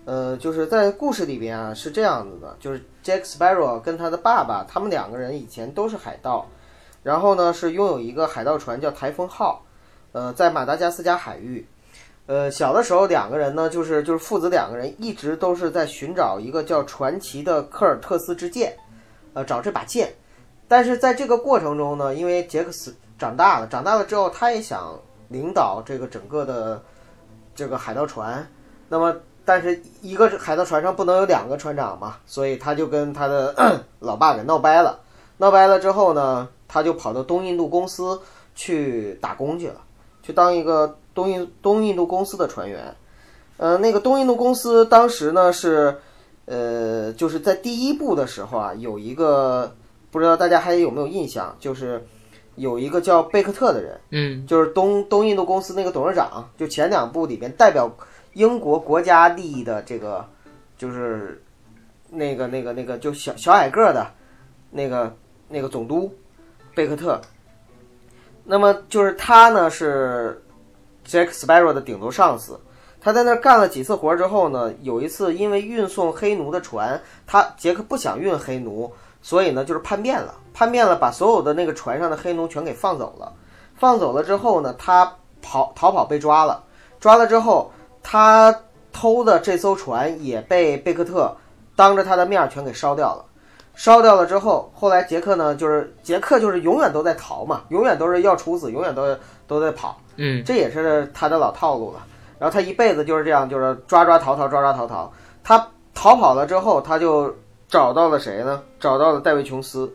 呃，就是在故事里边啊是这样子的，就是 Jack Sparrow 跟他的爸爸，他们两个人以前都是海盗，然后呢是拥有一个海盗船叫台风号，呃，在马达加斯加海域。呃，小的时候两个人呢，就是就是父子两个人一直都是在寻找一个叫传奇的科尔特斯之剑，呃，找这把剑。但是在这个过程中呢，因为杰克斯长大了，长大了之后他也想领导这个整个的这个海盗船，那么但是一个海盗船上不能有两个船长嘛，所以他就跟他的 老爸给闹掰了。闹掰了之后呢，他就跑到东印度公司去打工去了，去当一个东印东印度公司的船员。呃，那个东印度公司当时呢是，呃，就是在第一部的时候啊，有一个不知道大家还有没有印象，就是有一个叫贝克特的人，嗯就是东东印度公司那个董事长，就前两部里边代表英国国家利益的这个，就是那个那个那个就小小矮个儿的，那个那个总督贝克特。那么就是他呢是 Jack Sparrow 的顶头上司，他在那儿干了几次活之后呢，有一次因为运送黑奴的船，他杰克不想运黑奴，所以呢就是叛变了，叛变了，把所有的那个船上的黑奴全给放走了。放走了之后呢，他跑逃跑被抓了，抓了之后，他偷的这艘船也被贝克特当着他的面儿全给烧掉了。烧掉了之后，后来杰克呢，就是杰克就是永远都在逃嘛，永远都是要处死，永远都都在跑，嗯这也是他的老套路了。然后他一辈子就是这样，就是抓抓逃逃，抓抓逃逃。他逃跑了之后，他就找到了谁呢？找到了戴维琼斯，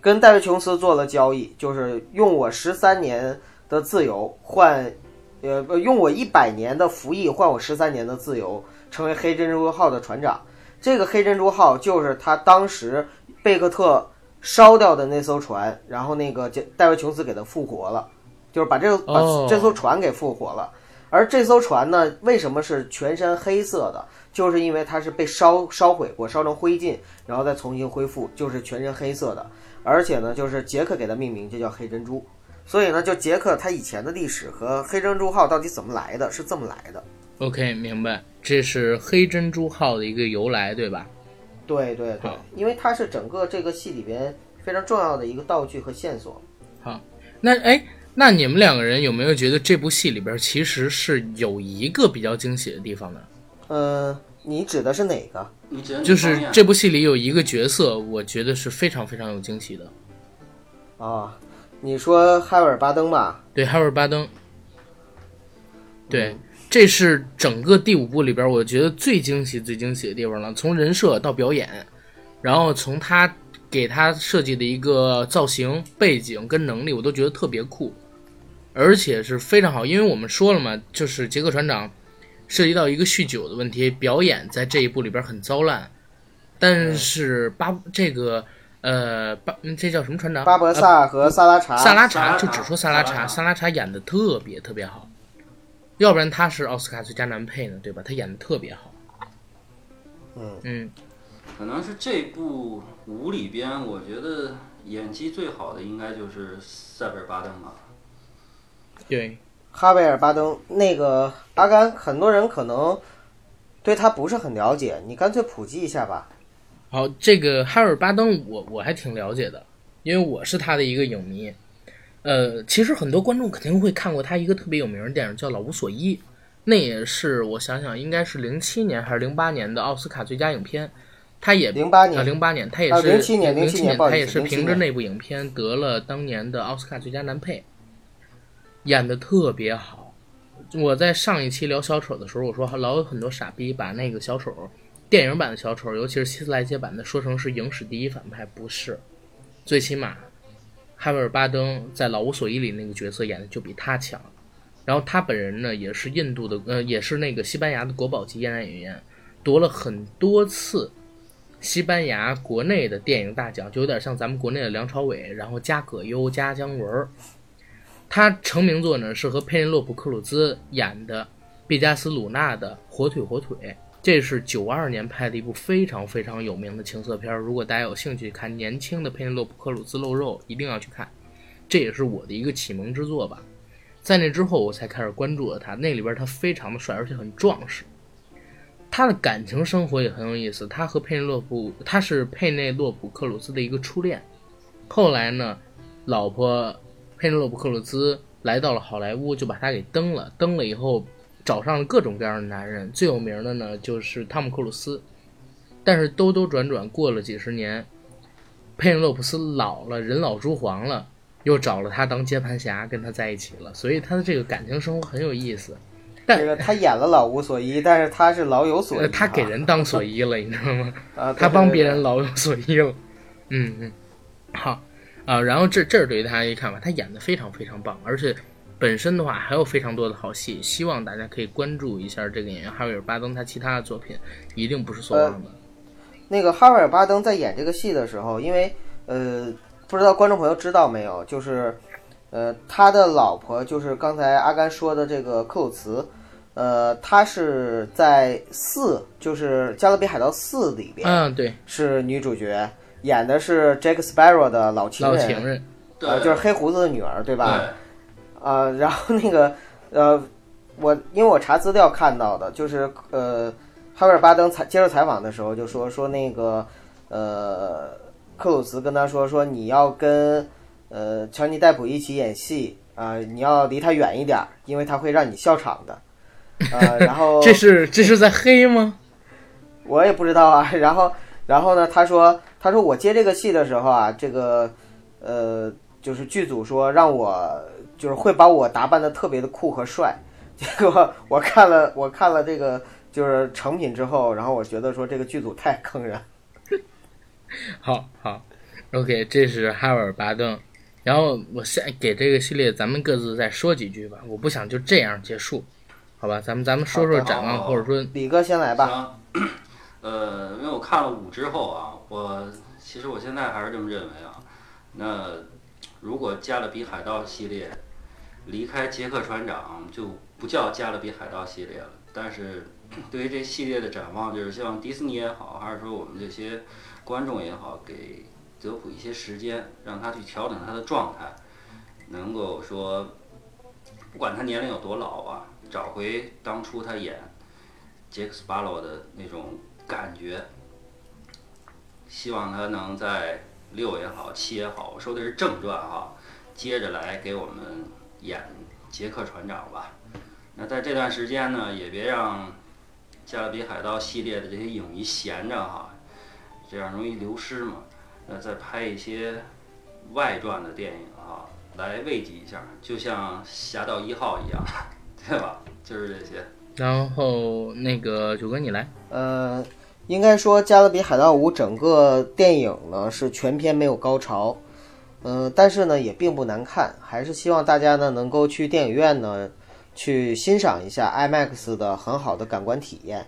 跟戴维琼斯做了交易，就是用我十三年的自由换，呃，不用我一百年的服役换我十三年的自由，成为黑珍珠号的船长。这个黑珍珠号就是他当时贝克特烧掉的那艘船，然后那个杰戴维琼斯给他复活了，就是把这个把哦这艘船给复活了。而这艘船呢，为什么是全身黑色的？就是因为它是被烧烧毁过，烧成灰烬，然后再重新恢复，就是全身黑色的。而且呢，就是杰克给它命名，就叫黑珍珠。所以呢，就杰克他以前的历史和黑珍珠号到底怎么来的，是这么来的。，OK，明白，这是黑珍珠号的一个由来，对吧？对对对，因为它是整个这个戏里边非常重要的一个道具和线索。好那哎，那你们两个人有没有觉得这部戏里边其实是有一个比较惊喜的地方呢？呃，你指的是哪个？就是这部戏里有一个角色，我觉得是非常非常有惊喜的。啊，你说海尔巴登吧？对，哈维尔巴登，对，这是整个第五部里边我觉得最惊喜、最惊喜的地方了。从人设到表演，然后从他给他设计的一个造型、背景跟能力，我都觉得特别酷，而且是非常好。因为我们说了嘛，就是杰克船长涉及到一个酗酒的问题，表演在这一部里边很糟烂，但是巴这个呃巴嗯这叫什么船长？巴博萨和萨拉查。萨拉查萨拉查就只说萨拉查，萨拉查萨拉查演的特别特别好，要不然他是奥斯卡最佳男配呢，对吧？他演的特别好。嗯嗯，可能是这部五里边，我觉得演技最好的应该就是塞贝尔巴登吧。对，哈维尔巴登那个阿甘，很多人可能对他不是很了解，你干脆普及一下吧。好，这个哈尔巴登我我还挺了解的，因为我是他的一个影迷。呃，其实很多观众肯定会看过他一个特别有名的电影叫《老无所依》，那也是我想想应该是零七年还是零八年的奥斯卡最佳影片。他也啊，零八年，零八年，他也啊是07年07零七年不好意思他也是凭着那部影片得了当年的奥斯卡最佳男配，演的特别好。我在上一期聊小丑的时候，我说老有很多傻逼把那个小丑电影版的小丑，尤其是希斯莱杰版的，说成是影史第一反派，不是。最起码，哈维尔巴登在《老无所依》里那个角色演的就比他强。然后他本人呢，也是印度的，呃，也是那个西班牙的国宝级演男演员，夺了很多次西班牙国内的电影大奖，就有点像咱们国内的梁朝伟，然后加葛优加姜文。他成名作呢是和佩内洛普·克鲁兹演的毕加斯·鲁纳的《火腿火腿》，这是九二年拍的一部非常非常有名的情色片。如果大家有兴趣看年轻的佩内洛普·克鲁兹露肉，一定要去看，这也是我的一个启蒙之作吧。在那之后，我才开始关注了他。那里边他非常的帅，而且很壮实。他的感情生活也很有意思。他和佩内洛普，他是佩内洛普·克鲁兹的一个初恋。后来呢，老婆佩内洛普·克鲁兹来到了好莱坞，就把他给蹬了。蹬了以后，找上了各种各样的男人，最有名的呢就是汤姆·克鲁斯。但是兜兜转转过了几十年，佩恩洛普斯老了，人老珠黄了。又找了他当接盘侠，跟他在一起了，所以他的这个感情生活很有意思。但这个他演了老无所依，但是他是老有所依。他给人当所依了，你知道吗？啊，对他帮别人老有所依了。嗯嗯，好啊，然后这这是对于他一看法，他演的非常非常棒，而且本身的话还有非常多的好戏，希望大家可以关注一下这个演员哈维尔·巴登他其他的作品，一定不是所望的。那个哈维尔·巴登在演这个戏的时候，因为呃，不知道观众朋友知道没有，就是呃，他的老婆就是刚才阿甘说的这个克鲁茨，呃，他是在四，就是《加勒比海盗四》里边嗯，对，是女主角，演的是 Jack Sparrow 的老情人，老情人，对，呃，就是黑胡子的女儿，对吧？对呃，然后那个呃，我因为我查资料看到的，就是呃，哈维尔巴登采接受采访的时候就说说那个呃，克鲁茨跟他说说你要跟呃乔尼戴普一起演戏啊、你要离他远一点儿，因为他会让你笑场的。呃，然后这是这是在黑吗？我也不知道啊。然后，然后呢？他说，他说我接这个戏的时候啊，这个，呃，就是剧组说让我就是会把我打扮的特别的酷和帅。结果我看了，我看了这个就是成品之后，然后我觉得说这个剧组太坑人。好好，OK，这是哈维尔·巴登。然后我先给这个系列咱们各自再说几句吧，我不想就这样结束，好吧？咱们咱们说说展望，或者说李哥先来吧。呃，因为我看了五之后啊，我其实我现在还是这么认为啊。那如果《加勒比海盗》系列离开杰克船长，就不叫《加勒比海盗》系列了。但是 对于这系列的展望，就是希望迪士尼也好，还是说我们这些观众也好，给德普一些时间，让他去调整他的状态，能够说，不管他年龄有多老啊，找回当初他演杰克斯巴罗的那种感觉。希望他能在六也好，七也好，我说的是正传哈，接着来给我们演杰克船长吧。那在这段时间呢，也别让《加勒比海盗》系列的这些影迷闲着哈，这样容易流失嘛。那再拍一些外传的电影啊，来慰藉一下，就像《侠盗一号》一样，对吧？就是这些。然后那个九哥你来，呃，应该说《加勒比海盗五》整个电影呢是全片没有高潮，呃，但是呢也并不难看，还是希望大家呢能够去电影院呢去欣赏一下 IMAX 的很好的感官体验。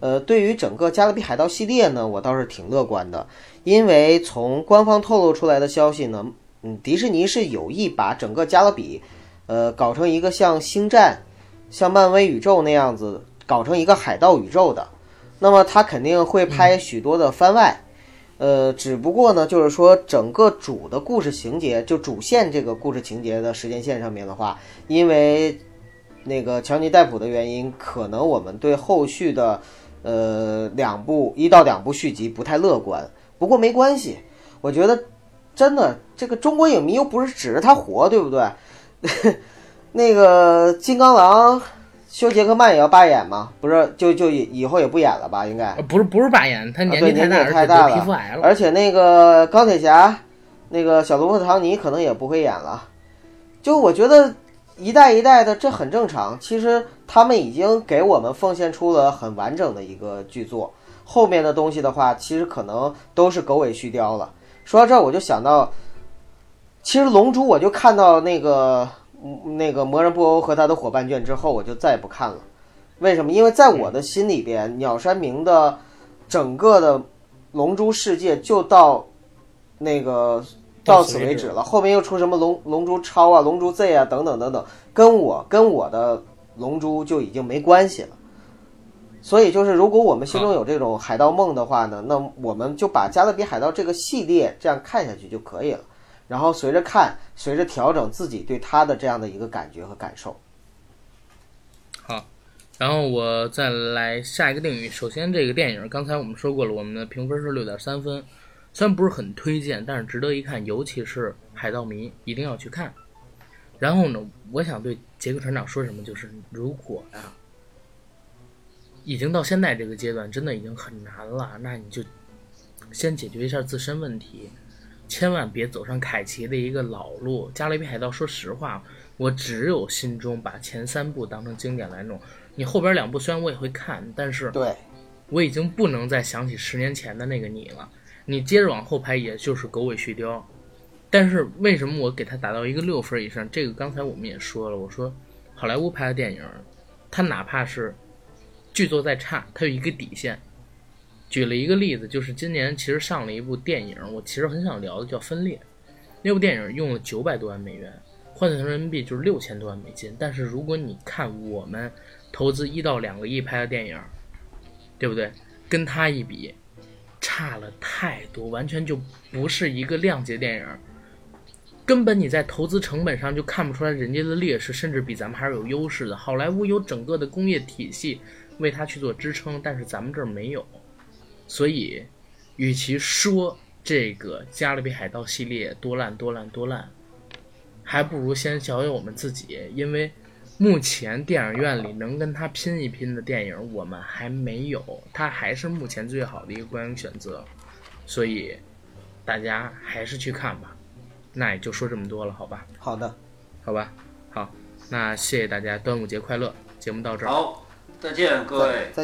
呃，对于整个《加勒比海盗》系列呢，我倒是挺乐观的，因为从官方透露出来的消息呢，嗯，迪士尼是有意把整个加勒比，呃，搞成一个像星战、像漫威宇宙那样子，搞成一个海盗宇宙的。那么他肯定会拍许多的番外，呃，只不过呢，就是说整个主的故事情节，就主线这个故事情节的时间线上面的话，因为那个乔尼戴普的原因，可能我们对后续的呃两部一到两部续集不太乐观。不过没关系，我觉得真的这个中国影迷又不是指着他活，对不对？那个金刚狼，休杰克曼也要罢演吗？不是，就就以以后也不演了吧？应该。呃不是不是罢演，他年纪太大，年纪也太大了皮肤癌了。而且那个钢铁侠，那个小罗伯特·唐尼可能也不会演了。就我觉得一代一代的这很正常。其实他们已经给我们奉献出了很完整的一个剧作，后面的东西的话，其实可能都是狗尾续貂了。说到这儿，我就想到，其实《龙珠》我就看到那个嗯那个魔人布欧和他的伙伴卷之后，我就再也不看了。为什么？因为在我的心里边，鸟山明的整个的龙珠世界就到那个到到此为止此为止了，后面又出什么龙龙珠超啊、龙珠 Z 啊等等等等，跟我跟我的龙珠就已经没关系了。所以就是，如果我们心中有这种海盗梦的话呢，那我们就把《加勒比海盗》这个系列这样看下去就可以了。然后随着看，随着调整自己对它的这样的一个感觉和感受。好，然后我再来下一个定语。首先，这个电影刚才我们说过了，我们的评分是六点三分，虽然不是很推荐，但是值得一看，尤其是海盗迷一定要去看。然后呢，我想对杰克船长说什么，就是如果呀、已经到现在这个阶段，真的已经很难了，那你就先解决一下自身问题，千万别走上凯奇的一个老路。《加勒比海盗》，说实话，我只有心中把前三部当成经典来弄。你后边两部虽然我也会看，但是对，我已经不能再想起十年前的那个你了。你接着往后排，也就是狗尾续貂。但是为什么我给他打到一个六分以上？这个刚才我们也说了，我说好莱坞拍的电影，它哪怕是剧作再差，它有一个底线。举了一个例子，就是今年其实上了一部电影，我其实很想聊的叫《分裂》。那部电影用了九百多万美元，换算成人民币就是六千多万美金。但是如果你看我们投资一到两个亿拍的电影，对不对？跟他一比，差了太多，完全就不是一个量级电影。根本你在投资成本上就看不出来人家的劣势，甚至比咱们还是有优势的。好莱坞有整个的工业体系为它去做支撑，但是咱们这儿没有。所以，与其说这个《加勒比海盗》系列多烂多烂多烂，还不如先小小我们自己，因为目前电影院里能跟他拼一拼的电影我们还没有，它还是目前最好的一个观影选择。所以，大家还是去看吧。那也就说这么多了，好吧？好的，好吧，好，那谢谢大家，端午节快乐！节目到这儿。好，再见各位。再